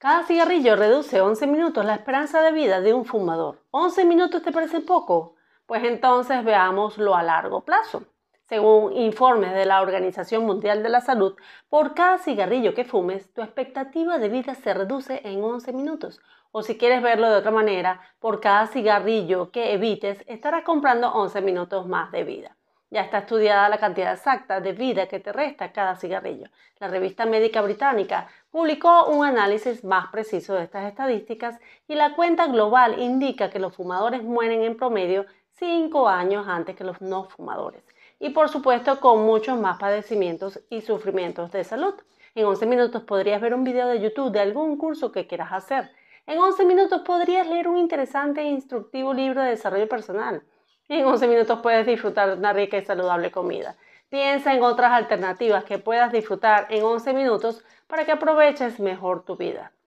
Cada cigarrillo reduce 11 minutos la esperanza de vida de un fumador. ¿11 minutos te parece poco? Pues entonces veámoslo a largo plazo. Según informes de la Organización Mundial de la Salud, por cada cigarrillo que fumes, tu expectativa de vida se reduce en 11 minutos. O si quieres verlo de otra manera, por cada cigarrillo que evites, estarás comprando 11 minutos más de vida. Ya está estudiada la cantidad exacta de vida que te resta cada cigarrillo. La revista médica británica publicó un análisis más preciso de estas estadísticas y la cuenta global indica que los fumadores mueren en promedio 5 años antes que los no fumadores y por supuesto con muchos más padecimientos y sufrimientos de salud. En 11 minutos podrías ver un video de YouTube de algún curso que quieras hacer. En 11 minutos podrías leer un interesante e instructivo libro de desarrollo personal. En 11 minutos puedes disfrutar de una rica y saludable comida. Piensa en otras alternativas que puedas disfrutar en 11 minutos para que aproveches mejor tu vida.